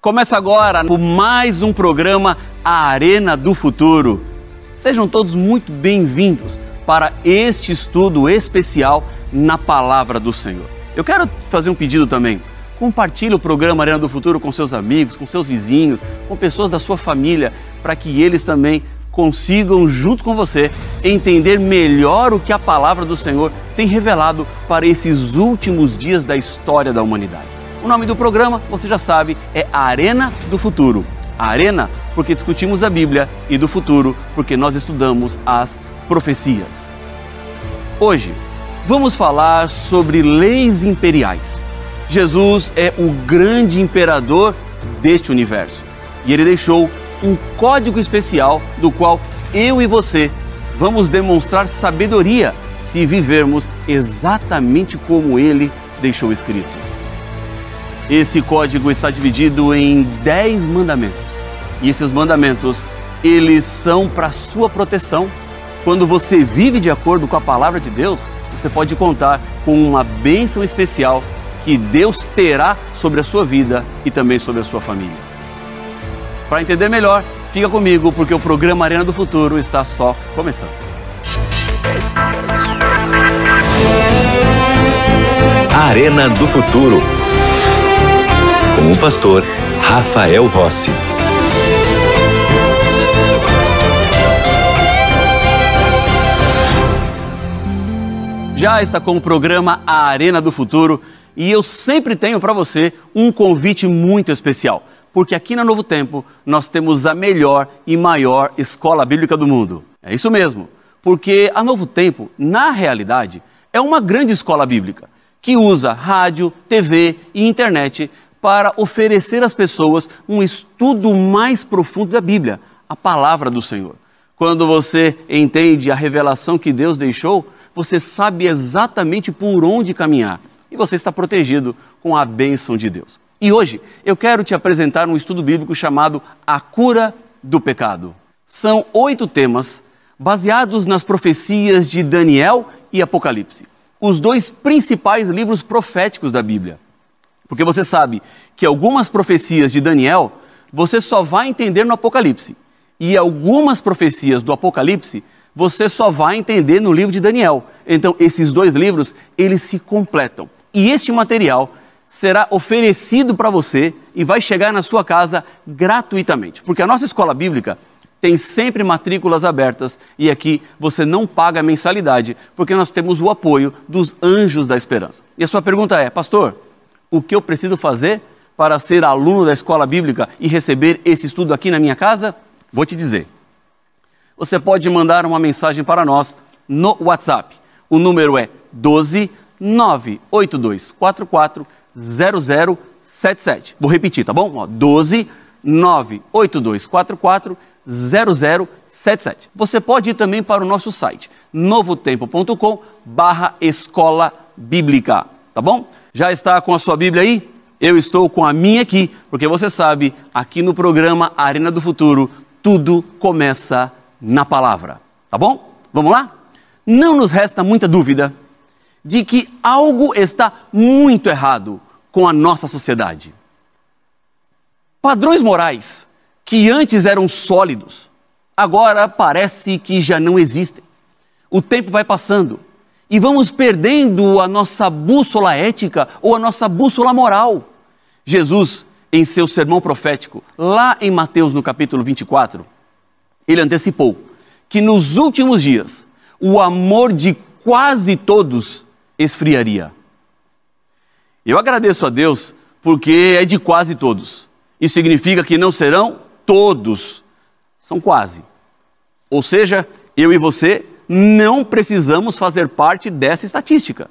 Começa agora o mais um programa A Arena do Futuro. Sejam todos muito bem-vindos para este estudo especial na Palavra do Senhor. Eu quero fazer um pedido também. Compartilhe o programa Arena do Futuro com seus amigos, com seus vizinhos, com pessoas da sua família, para que eles também consigam, junto com você, entender melhor o que a palavra do Senhor tem revelado para esses últimos dias da história da humanidade. O nome do programa, você já sabe, é Arena do Futuro. Arena porque discutimos a Bíblia e do futuro porque nós estudamos as profecias. Hoje, vamos falar sobre leis imperiais. Jesus é o grande imperador deste universo e ele deixou um código especial do qual eu e você vamos demonstrar sabedoria se vivermos exatamente como ele deixou escrito. Esse código está dividido em 10 mandamentos. E esses mandamentos, eles são para sua proteção. Quando você vive de acordo com a palavra de Deus, você pode contar com uma bênção especial que Deus terá sobre a sua vida e também sobre a sua família. Para entender melhor, fica comigo porque o programa Arena do Futuro está só começando. Arena do Futuro com o pastor Rafael Rossi. Já está com o programa A Arena do Futuro e eu sempre tenho para você um convite muito especial, porque aqui na Novo Tempo nós temos a melhor e maior escola bíblica do mundo. É isso mesmo, porque a Novo Tempo, na realidade, é uma grande escola bíblica que usa rádio, TV e internet para oferecer às pessoas um estudo mais profundo da Bíblia, a palavra do Senhor. Quando você entende a revelação que Deus deixou, você sabe exatamente por onde caminhar e você está protegido com a bênção de Deus. E hoje eu quero te apresentar um estudo bíblico chamado A Cura do Pecado. São oito temas baseados nas profecias de Daniel e Apocalipse, os dois principais livros proféticos da Bíblia. Porque você sabe que algumas profecias de Daniel você só vai entender no Apocalipse. E algumas profecias do Apocalipse você só vai entender no livro de Daniel. Então, esses dois livros, eles se completam. E este material será oferecido para você e vai chegar na sua casa gratuitamente. Porque a nossa escola bíblica tem sempre matrículas abertas e aqui você não paga mensalidade, porque nós temos o apoio dos anjos da esperança. E a sua pergunta é, pastor, o que eu preciso fazer para ser aluno da escola bíblica e receber esse estudo aqui na minha casa? Vou te dizer. Você pode mandar uma mensagem para nós no WhatsApp. O número é 12 98244 0077. Vou repetir, tá bom? 12 98244 0077. Você pode ir também para o nosso site novotempo.com barra escola bíblica, tá bom? Já está com a sua Bíblia aí? Eu estou com a minha aqui, porque você sabe, aqui no programa Arena do Futuro, tudo começa na palavra. Tá bom? Vamos lá? Não nos resta muita dúvida de que algo está muito errado com a nossa sociedade. Padrões morais que antes eram sólidos, agora parece que já não existem. O tempo vai passando e vamos perdendo a nossa bússola ética ou a nossa bússola moral. Jesus, em seu sermão profético, lá em Mateus no capítulo 24, ele antecipou que nos últimos dias o amor de quase todos esfriaria. Eu agradeço a Deus porque é de quase todos. Isso significa que não serão todos, são quase. Ou seja, eu e você não precisamos fazer parte dessa estatística.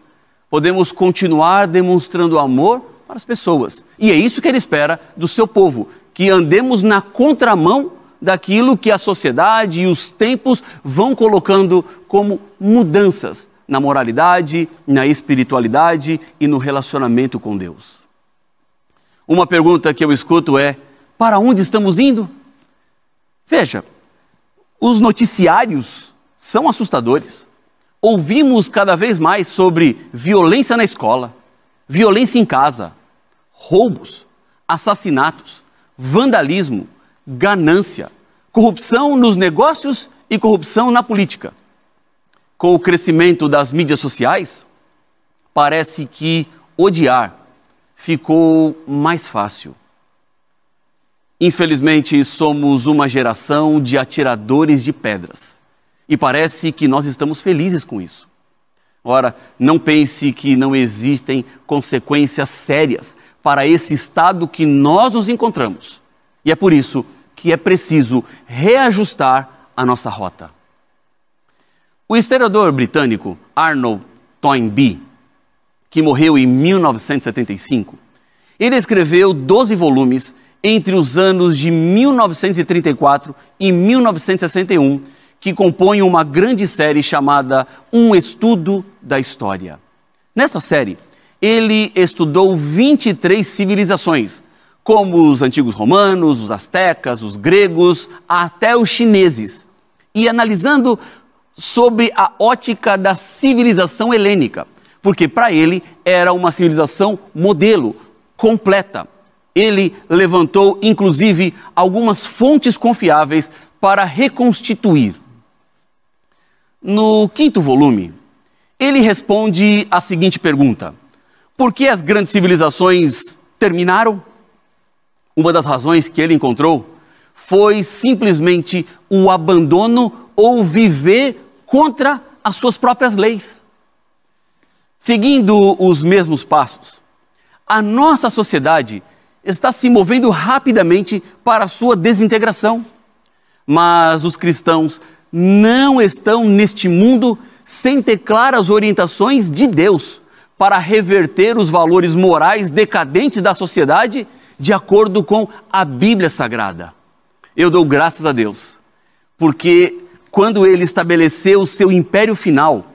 Podemos continuar demonstrando amor para as pessoas. E é isso que ele espera do seu povo, que andemos na contramão daquilo que a sociedade e os tempos vão colocando como mudanças na moralidade, na espiritualidade e no relacionamento com Deus. Uma pergunta que eu escuto é: para onde estamos indo? Veja, os noticiários são assustadores. Ouvimos cada vez mais sobre violência na escola, violência em casa, roubos, assassinatos, vandalismo, ganância, corrupção nos negócios e corrupção na política. Com o crescimento das mídias sociais, parece que odiar ficou mais fácil. Infelizmente, somos uma geração de atiradores de pedras. E parece que nós estamos felizes com isso. Ora, não pense que não existem consequências sérias para esse estado que nós nos encontramos. E é por isso que é preciso reajustar a nossa rota. O historiador britânico Arnold Toynbee, que morreu em 1975, ele escreveu 12 volumes entre os anos de 1934 e 1961, que compõem uma grande série chamada Um Estudo da História. Nesta série, ele estudou 23 civilizações, como os antigos romanos, os astecas, os gregos, até os chineses, e analisando sobre a ótica da civilização helênica, porque para ele era uma civilização modelo, completa. Ele levantou, inclusive, algumas fontes confiáveis para reconstituir. No quinto volume, ele responde a seguinte pergunta: Por que as grandes civilizações terminaram? Uma das razões que ele encontrou foi simplesmente o abandono ou viver contra as suas próprias leis. Seguindo os mesmos passos, a nossa sociedade está se movendo rapidamente para a sua desintegração. Mas os cristãos não estão neste mundo sem ter claras orientações de Deus para reverter os valores morais decadentes da sociedade de acordo com a Bíblia Sagrada. Eu dou graças a Deus, porque quando ele estabeleceu o seu império final,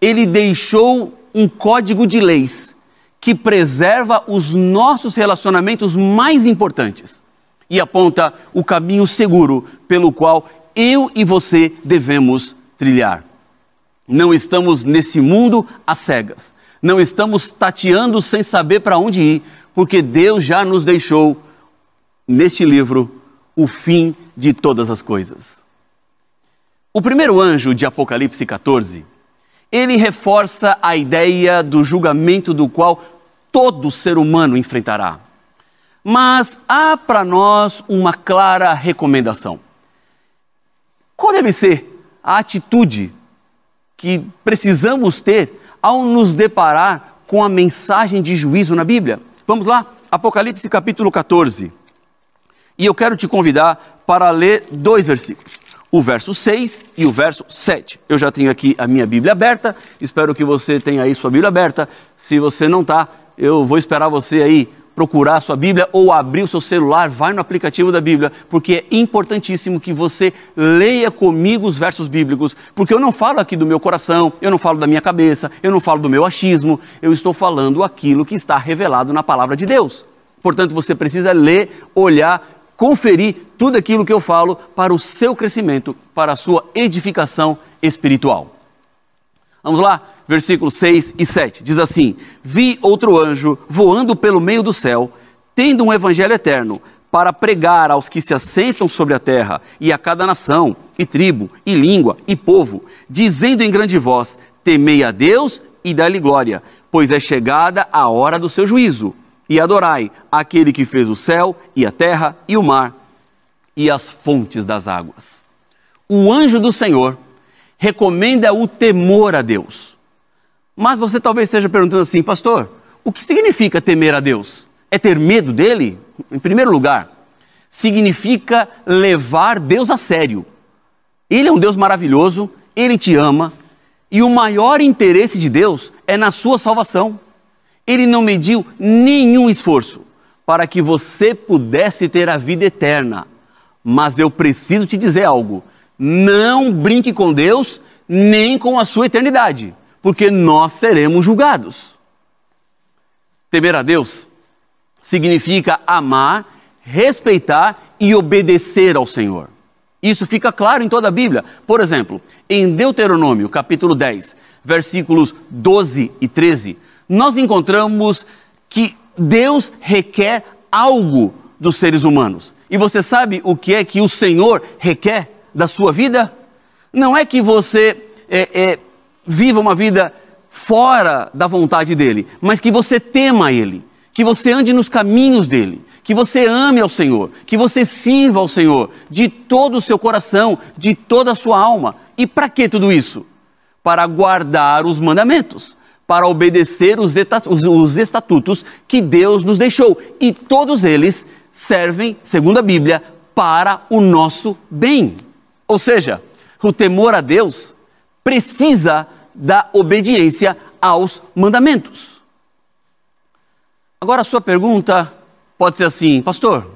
ele deixou um código de leis que preserva os nossos relacionamentos mais importantes e aponta o caminho seguro pelo qual eu e você devemos trilhar. Não estamos nesse mundo às cegas. Não estamos tateando sem saber para onde ir, porque Deus já nos deixou neste livro o fim de todas as coisas. O primeiro anjo de Apocalipse 14 ele reforça a ideia do julgamento do qual todo ser humano enfrentará. Mas há para nós uma clara recomendação. Qual deve ser a atitude que precisamos ter ao nos deparar com a mensagem de juízo na Bíblia? Vamos lá, Apocalipse capítulo 14. E eu quero te convidar para ler dois versículos o verso 6 e o verso 7. Eu já tenho aqui a minha Bíblia aberta, espero que você tenha aí sua Bíblia aberta. Se você não está, eu vou esperar você aí procurar a sua Bíblia ou abrir o seu celular, vai no aplicativo da Bíblia, porque é importantíssimo que você leia comigo os versos bíblicos, porque eu não falo aqui do meu coração, eu não falo da minha cabeça, eu não falo do meu achismo, eu estou falando aquilo que está revelado na palavra de Deus. Portanto, você precisa ler, olhar conferir tudo aquilo que eu falo para o seu crescimento, para a sua edificação espiritual. Vamos lá, versículos 6 e 7. Diz assim: Vi outro anjo voando pelo meio do céu, tendo um evangelho eterno, para pregar aos que se assentam sobre a terra, e a cada nação, e tribo, e língua, e povo, dizendo em grande voz: Temei a Deus e dai-lhe glória, pois é chegada a hora do seu juízo e adorai aquele que fez o céu e a terra e o mar e as fontes das águas. O anjo do Senhor recomenda o temor a Deus. Mas você talvez esteja perguntando assim, pastor, o que significa temer a Deus? É ter medo dele? Em primeiro lugar, significa levar Deus a sério. Ele é um Deus maravilhoso, ele te ama, e o maior interesse de Deus é na sua salvação. Ele não mediu nenhum esforço para que você pudesse ter a vida eterna. Mas eu preciso te dizer algo: não brinque com Deus nem com a sua eternidade, porque nós seremos julgados. Temer a Deus significa amar, respeitar e obedecer ao Senhor. Isso fica claro em toda a Bíblia. Por exemplo, em Deuteronômio, capítulo 10, versículos 12 e 13, nós encontramos que Deus requer algo dos seres humanos. E você sabe o que é que o Senhor requer da sua vida? Não é que você é, é, viva uma vida fora da vontade dele, mas que você tema ele, que você ande nos caminhos dele, que você ame ao Senhor, que você sirva ao Senhor de todo o seu coração, de toda a sua alma. E para que tudo isso? Para guardar os mandamentos, para obedecer os estatutos que Deus nos deixou. E todos eles servem, segundo a Bíblia, para o nosso bem. Ou seja, o temor a Deus precisa da obediência aos mandamentos. Agora a sua pergunta pode ser assim, pastor,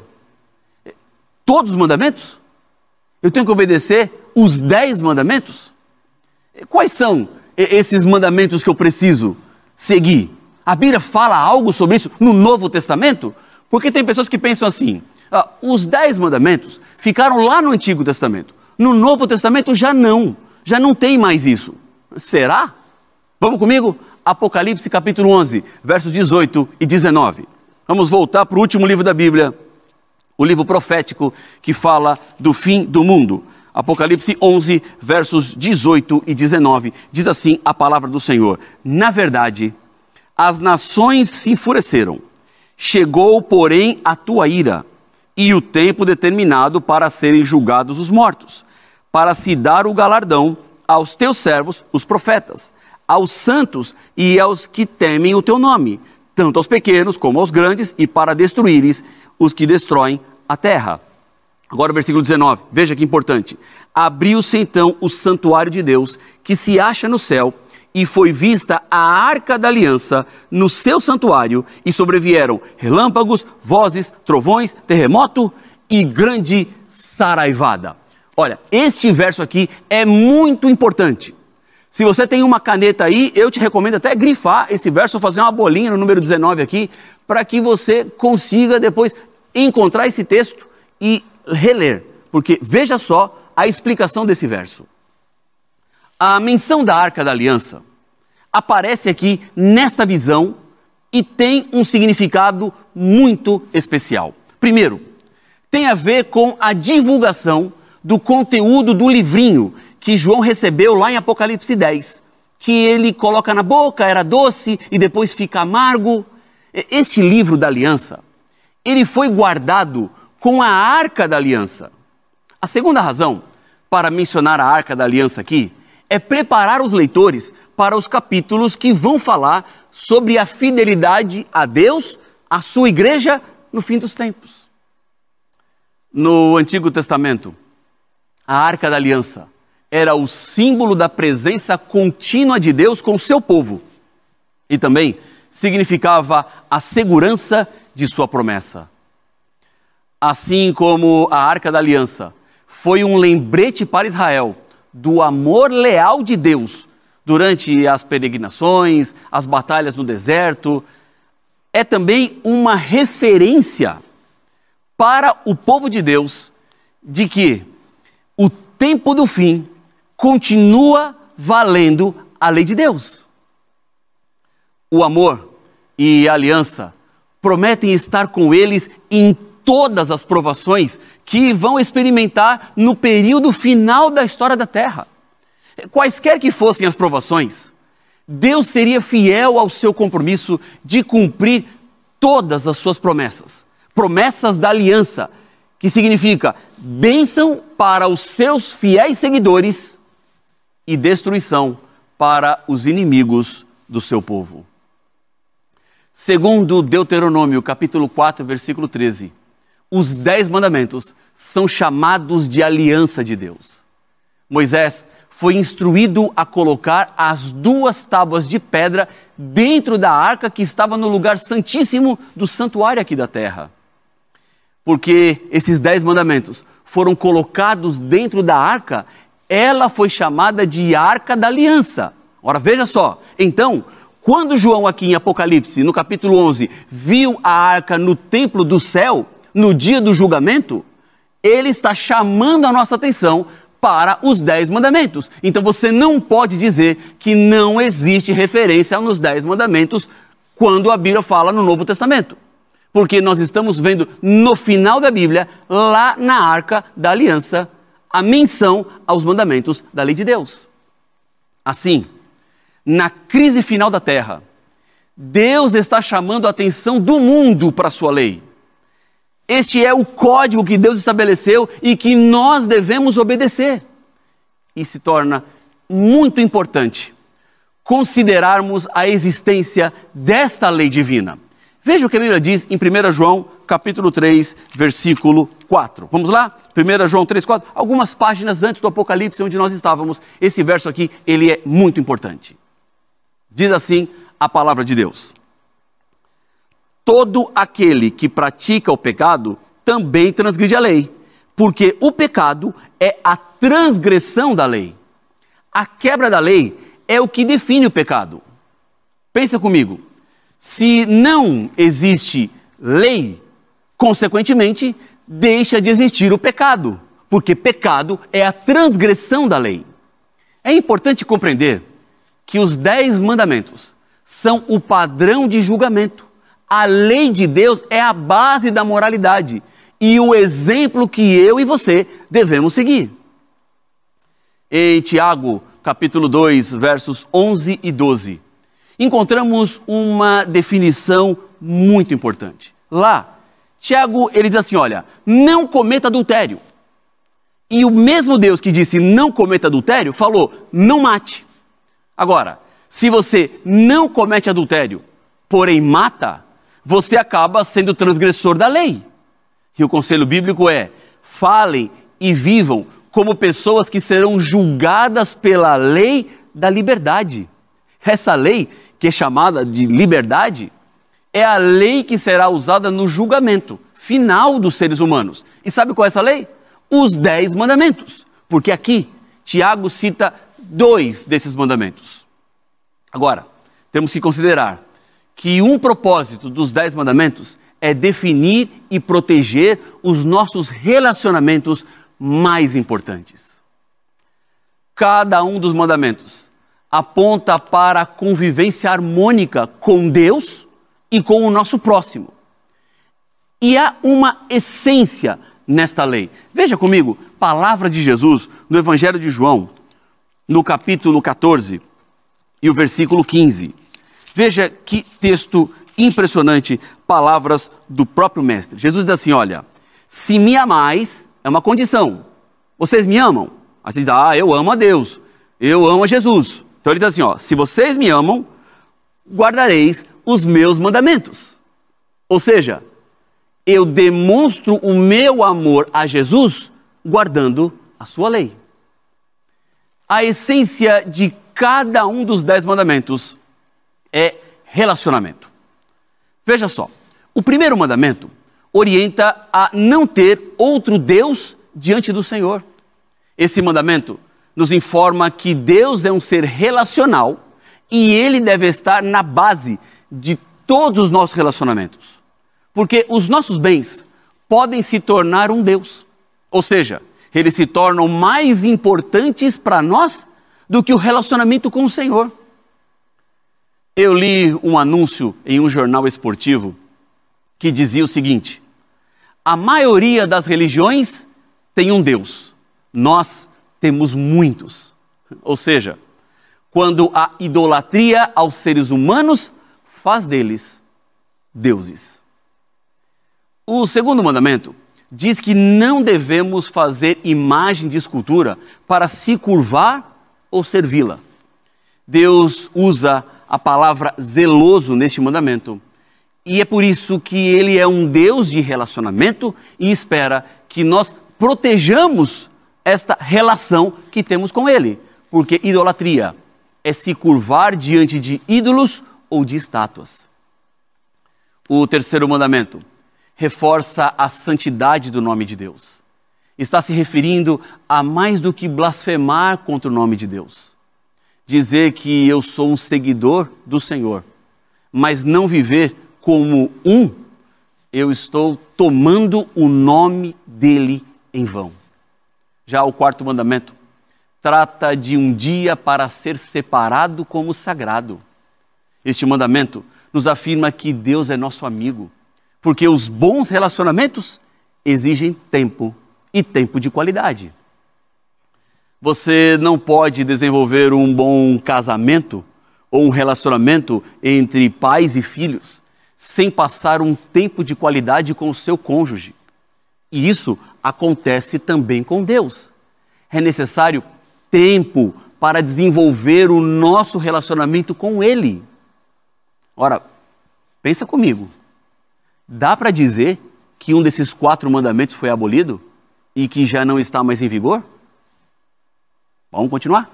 todos os mandamentos? Eu tenho que obedecer os dez mandamentos? Quais são esses mandamentos que eu preciso seguir? A Bíblia fala algo sobre isso no Novo Testamento? Porque tem pessoas que pensam assim: ah, os dez mandamentos ficaram lá no Antigo Testamento. No Novo Testamento já não, já não tem mais isso. Será? Vamos comigo? Apocalipse capítulo 11, versos 18 e 19. Vamos voltar para o último livro da Bíblia, o livro profético que fala do fim do mundo. Apocalipse 11, versos 18 e 19. Diz assim a palavra do Senhor: Na verdade, as nações se enfureceram. Chegou, porém, a tua ira e o tempo determinado para serem julgados os mortos, para se dar o galardão aos teus servos, os profetas, aos santos e aos que temem o teu nome tanto aos pequenos como aos grandes, e para destruíres os que destroem a terra. Agora o versículo 19, veja que importante. Abriu-se então o santuário de Deus, que se acha no céu, e foi vista a arca da aliança no seu santuário, e sobrevieram relâmpagos, vozes, trovões, terremoto e grande saraivada. Olha, este verso aqui é muito importante. Se você tem uma caneta aí, eu te recomendo até grifar esse verso, fazer uma bolinha no número 19 aqui, para que você consiga depois encontrar esse texto e reler. Porque veja só a explicação desse verso. A menção da Arca da Aliança aparece aqui nesta visão e tem um significado muito especial. Primeiro, tem a ver com a divulgação do conteúdo do livrinho que João recebeu lá em Apocalipse 10, que ele coloca na boca, era doce e depois fica amargo. Este livro da aliança, ele foi guardado com a arca da aliança. A segunda razão para mencionar a arca da aliança aqui é preparar os leitores para os capítulos que vão falar sobre a fidelidade a Deus, a sua igreja no fim dos tempos. No Antigo Testamento, a arca da aliança era o símbolo da presença contínua de Deus com o seu povo e também significava a segurança de sua promessa. Assim como a Arca da Aliança foi um lembrete para Israel do amor leal de Deus durante as peregrinações, as batalhas no deserto, é também uma referência para o povo de Deus de que tempo do fim continua valendo a lei de Deus. O amor e a aliança prometem estar com eles em todas as provações que vão experimentar no período final da história da terra. Quaisquer que fossem as provações, Deus seria fiel ao seu compromisso de cumprir todas as suas promessas promessas da aliança, que significa bênção para os seus fiéis seguidores e destruição para os inimigos do seu povo. Segundo Deuteronômio, capítulo 4, versículo 13, os dez mandamentos são chamados de aliança de Deus. Moisés foi instruído a colocar as duas tábuas de pedra dentro da arca que estava no lugar santíssimo do santuário aqui da terra. Porque esses dez mandamentos foram colocados dentro da arca ela foi chamada de Arca da Aliança. Ora, veja só. Então, quando João, aqui em Apocalipse, no capítulo 11, viu a arca no templo do céu, no dia do julgamento, ele está chamando a nossa atenção para os dez mandamentos. Então você não pode dizer que não existe referência nos dez mandamentos quando a Bíblia fala no Novo Testamento. Porque nós estamos vendo no final da Bíblia, lá na arca da aliança, a menção aos mandamentos da lei de Deus. Assim, na crise final da terra, Deus está chamando a atenção do mundo para a sua lei. Este é o código que Deus estabeleceu e que nós devemos obedecer. E se torna muito importante considerarmos a existência desta lei divina. Veja o que a Bíblia diz em 1 João, capítulo 3, versículo 4. Vamos lá? 1 João 3, 4. Algumas páginas antes do Apocalipse, onde nós estávamos. Esse verso aqui, ele é muito importante. Diz assim a palavra de Deus. Todo aquele que pratica o pecado também transgride a lei, porque o pecado é a transgressão da lei. A quebra da lei é o que define o pecado. Pensa comigo. Se não existe lei, consequentemente, deixa de existir o pecado, porque pecado é a transgressão da lei. É importante compreender que os dez mandamentos são o padrão de julgamento. A lei de Deus é a base da moralidade e o exemplo que eu e você devemos seguir. Em Tiago, capítulo 2, versos 11 e 12, encontramos uma definição muito importante. Lá, Tiago, ele diz assim, olha, não cometa adultério. E o mesmo Deus que disse não cometa adultério, falou, não mate. Agora, se você não comete adultério, porém mata, você acaba sendo transgressor da lei. E o conselho bíblico é: falem e vivam como pessoas que serão julgadas pela lei da liberdade. Essa lei que é chamada de liberdade, é a lei que será usada no julgamento final dos seres humanos. E sabe qual é essa lei? Os dez mandamentos. Porque aqui, Tiago cita dois desses mandamentos. Agora, temos que considerar que um propósito dos dez mandamentos é definir e proteger os nossos relacionamentos mais importantes. Cada um dos mandamentos aponta para a convivência harmônica com Deus e com o nosso próximo. E há uma essência nesta lei. Veja comigo, palavra de Jesus no Evangelho de João, no capítulo 14 e o versículo 15. Veja que texto impressionante, palavras do próprio Mestre. Jesus diz assim: Olha, se me amais, é uma condição. Vocês me amam? Aí você diz: Ah, eu amo a Deus, eu amo a Jesus. Então ele diz assim: ó, se vocês me amam, guardareis os meus mandamentos. Ou seja, eu demonstro o meu amor a Jesus guardando a sua lei. A essência de cada um dos dez mandamentos é relacionamento. Veja só, o primeiro mandamento orienta a não ter outro Deus diante do Senhor. Esse mandamento nos informa que Deus é um ser relacional e ele deve estar na base de todos os nossos relacionamentos. Porque os nossos bens podem se tornar um Deus. Ou seja, eles se tornam mais importantes para nós do que o relacionamento com o Senhor. Eu li um anúncio em um jornal esportivo que dizia o seguinte: a maioria das religiões tem um Deus, nós temos muitos. Ou seja, quando a idolatria aos seres humanos faz deles deuses. O segundo mandamento diz que não devemos fazer imagem de escultura para se curvar ou servi-la. Deus usa a palavra zeloso neste mandamento. E é por isso que ele é um Deus de relacionamento e espera que nós protejamos esta relação que temos com Ele. Porque idolatria é se curvar diante de ídolos ou de estátuas. O terceiro mandamento reforça a santidade do nome de Deus. Está se referindo a mais do que blasfemar contra o nome de Deus. Dizer que eu sou um seguidor do Senhor, mas não viver como um, eu estou tomando o nome dele em vão. Já o quarto mandamento trata de um dia para ser separado como sagrado. Este mandamento nos afirma que Deus é nosso amigo, Porque os bons relacionamentos exigem tempo e tempo de qualidade. Você não pode desenvolver um bom casamento ou um relacionamento entre pais e filhos sem passar um tempo de qualidade com o seu cônjuge. E isso acontece também com Deus. É necessário tempo para desenvolver o nosso relacionamento com Ele. Ora, pensa comigo. Dá para dizer que um desses quatro mandamentos foi abolido e que já não está mais em vigor? Vamos continuar?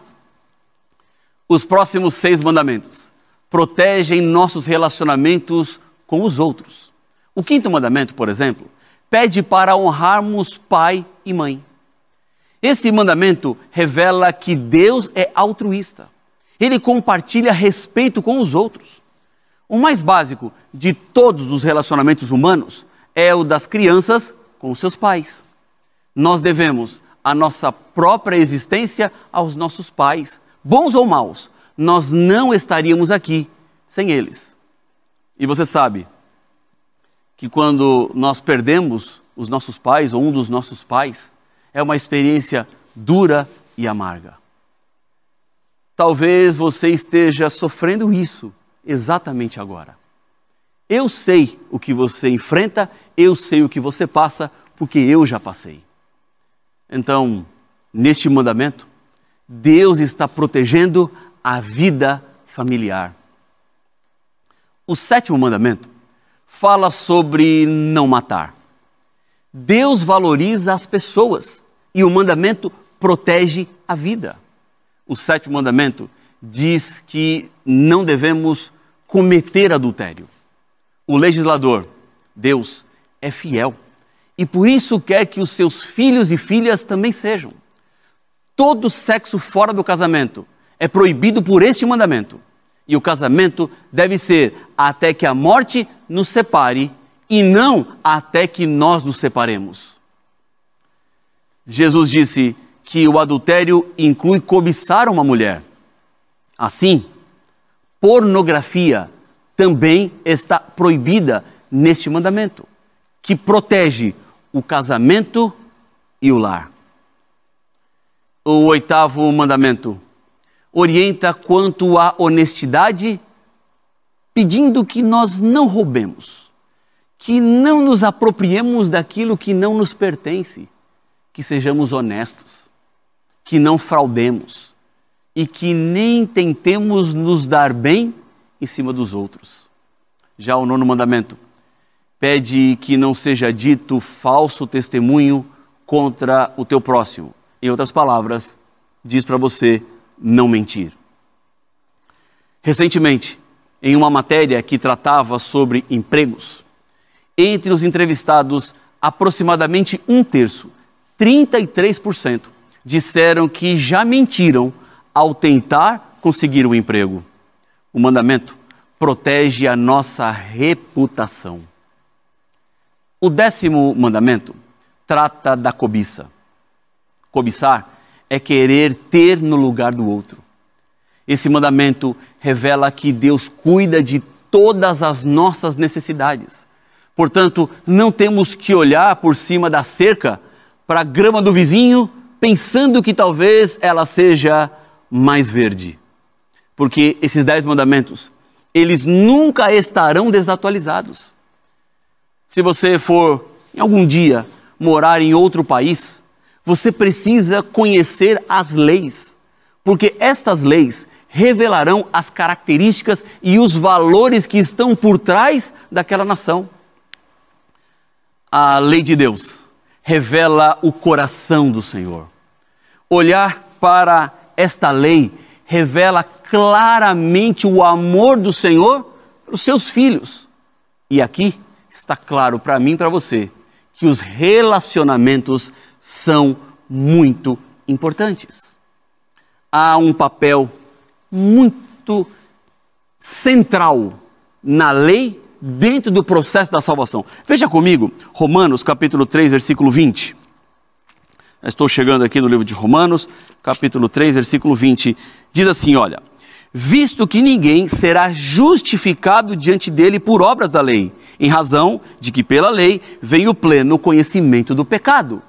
Os próximos seis mandamentos protegem nossos relacionamentos com os outros. O quinto mandamento, por exemplo, pede para honrarmos pai e mãe. Esse mandamento revela que Deus é altruísta. Ele compartilha respeito com os outros. O mais básico de todos os relacionamentos humanos é o das crianças com seus pais. Nós devemos a nossa própria existência aos nossos pais, bons ou maus. Nós não estaríamos aqui sem eles. E você sabe que quando nós perdemos os nossos pais ou um dos nossos pais, é uma experiência dura e amarga. Talvez você esteja sofrendo isso exatamente agora. Eu sei o que você enfrenta, eu sei o que você passa, porque eu já passei. Então, neste mandamento, Deus está protegendo a vida familiar. O sétimo mandamento fala sobre não matar. Deus valoriza as pessoas e o mandamento protege a vida. O sétimo mandamento diz que não devemos cometer adultério. O legislador, Deus, é fiel e por isso quer que os seus filhos e filhas também sejam. Todo sexo fora do casamento é proibido por este mandamento. E o casamento deve ser até que a morte nos separe e não até que nós nos separemos. Jesus disse que o adultério inclui cobiçar uma mulher. Assim, pornografia também está proibida neste mandamento, que protege o casamento e o lar. O oitavo mandamento orienta quanto à honestidade, pedindo que nós não roubemos, que não nos apropriemos daquilo que não nos pertence, que sejamos honestos, que não fraudemos e que nem tentemos nos dar bem em cima dos outros. Já o nono mandamento pede que não seja dito falso testemunho contra o teu próximo. Em outras palavras, diz para você não mentir. Recentemente, em uma matéria que tratava sobre empregos, entre os entrevistados, aproximadamente um terço, 33%, disseram que já mentiram ao tentar conseguir um emprego. O mandamento protege a nossa reputação. O décimo mandamento trata da cobiça. Cobiçar é querer ter no lugar do outro. Esse mandamento revela que Deus cuida de todas as nossas necessidades. Portanto, não temos que olhar por cima da cerca para a grama do vizinho, pensando que talvez ela seja mais verde. Porque esses dez mandamentos, eles nunca estarão desatualizados. Se você for em algum dia morar em outro país, você precisa conhecer as leis, porque estas leis revelarão as características e os valores que estão por trás daquela nação. A lei de Deus revela o coração do Senhor. Olhar para esta lei revela claramente o amor do Senhor pelos seus filhos. E aqui está claro para mim e para você que os relacionamentos são muito importantes. Há um papel muito central na lei dentro do processo da salvação. Veja comigo, Romanos capítulo 3, versículo 20. estou chegando aqui no livro de Romanos, capítulo 3, versículo 20. Diz assim: Olha, visto que ninguém será justificado diante dele por obras da lei, em razão de que pela lei vem o pleno conhecimento do pecado.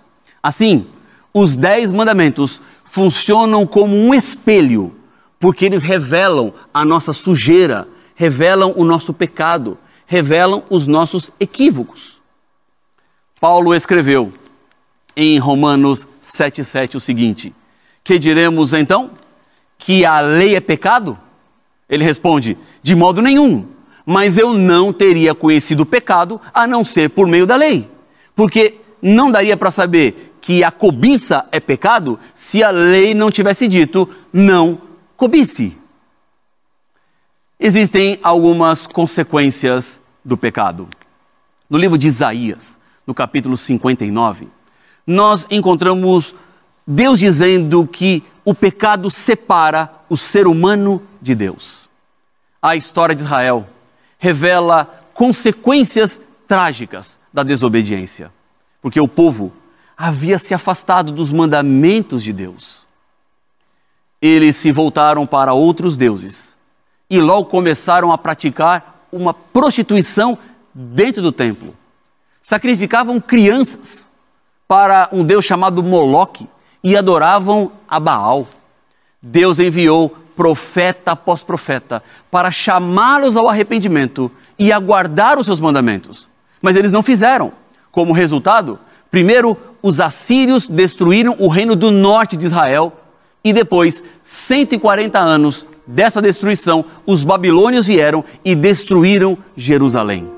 Assim, os dez mandamentos funcionam como um espelho, porque eles revelam a nossa sujeira, revelam o nosso pecado, revelam os nossos equívocos. Paulo escreveu em Romanos 7,7 o seguinte: Que diremos então? Que a lei é pecado? Ele responde: De modo nenhum, mas eu não teria conhecido o pecado a não ser por meio da lei. Porque não daria para saber que a cobiça é pecado se a lei não tivesse dito não cobice. Existem algumas consequências do pecado. No livro de Isaías, no capítulo 59, nós encontramos Deus dizendo que o pecado separa o ser humano de Deus. A história de Israel revela consequências trágicas da desobediência, porque o povo havia se afastado dos mandamentos de Deus. Eles se voltaram para outros deuses e logo começaram a praticar uma prostituição dentro do templo. Sacrificavam crianças para um deus chamado Moloque e adoravam a Baal. Deus enviou profeta após profeta para chamá-los ao arrependimento e aguardar os seus mandamentos. Mas eles não fizeram. Como resultado, primeiro os assírios destruíram o reino do norte de Israel e depois, 140 anos dessa destruição, os babilônios vieram e destruíram Jerusalém.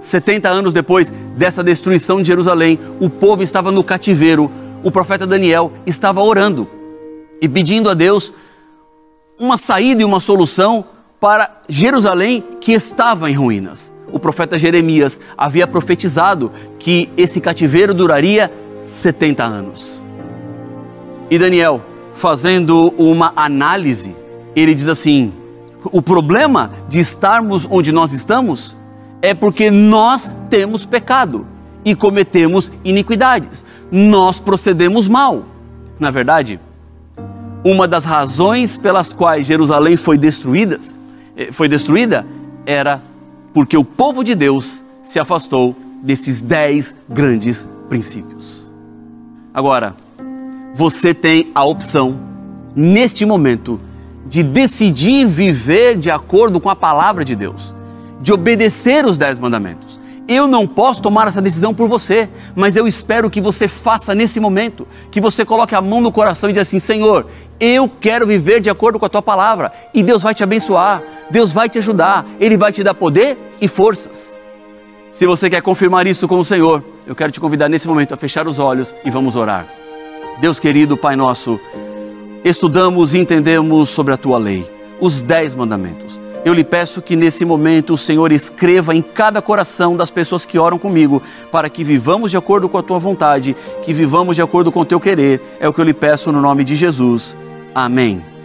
70 anos depois dessa destruição de Jerusalém, o povo estava no cativeiro. O profeta Daniel estava orando e pedindo a Deus uma saída e uma solução para Jerusalém que estava em ruínas. O profeta Jeremias havia profetizado que esse cativeiro duraria 70 anos. E Daniel, fazendo uma análise, ele diz assim: o problema de estarmos onde nós estamos é porque nós temos pecado e cometemos iniquidades. Nós procedemos mal. Na verdade, uma das razões pelas quais Jerusalém foi destruída, eh, foi destruída era porque o povo de Deus se afastou desses dez grandes princípios. Agora, você tem a opção, neste momento, de decidir viver de acordo com a palavra de Deus de obedecer os dez mandamentos. Eu não posso tomar essa decisão por você, mas eu espero que você faça nesse momento, que você coloque a mão no coração e diga assim: Senhor, eu quero viver de acordo com a tua palavra, e Deus vai te abençoar, Deus vai te ajudar, Ele vai te dar poder e forças. Se você quer confirmar isso com o Senhor, eu quero te convidar nesse momento a fechar os olhos e vamos orar. Deus querido, Pai nosso, estudamos e entendemos sobre a tua lei, os dez mandamentos eu lhe peço que nesse momento o Senhor escreva em cada coração das pessoas que oram comigo, para que vivamos de acordo com a tua vontade, que vivamos de acordo com o teu querer. É o que eu lhe peço no nome de Jesus. Amém.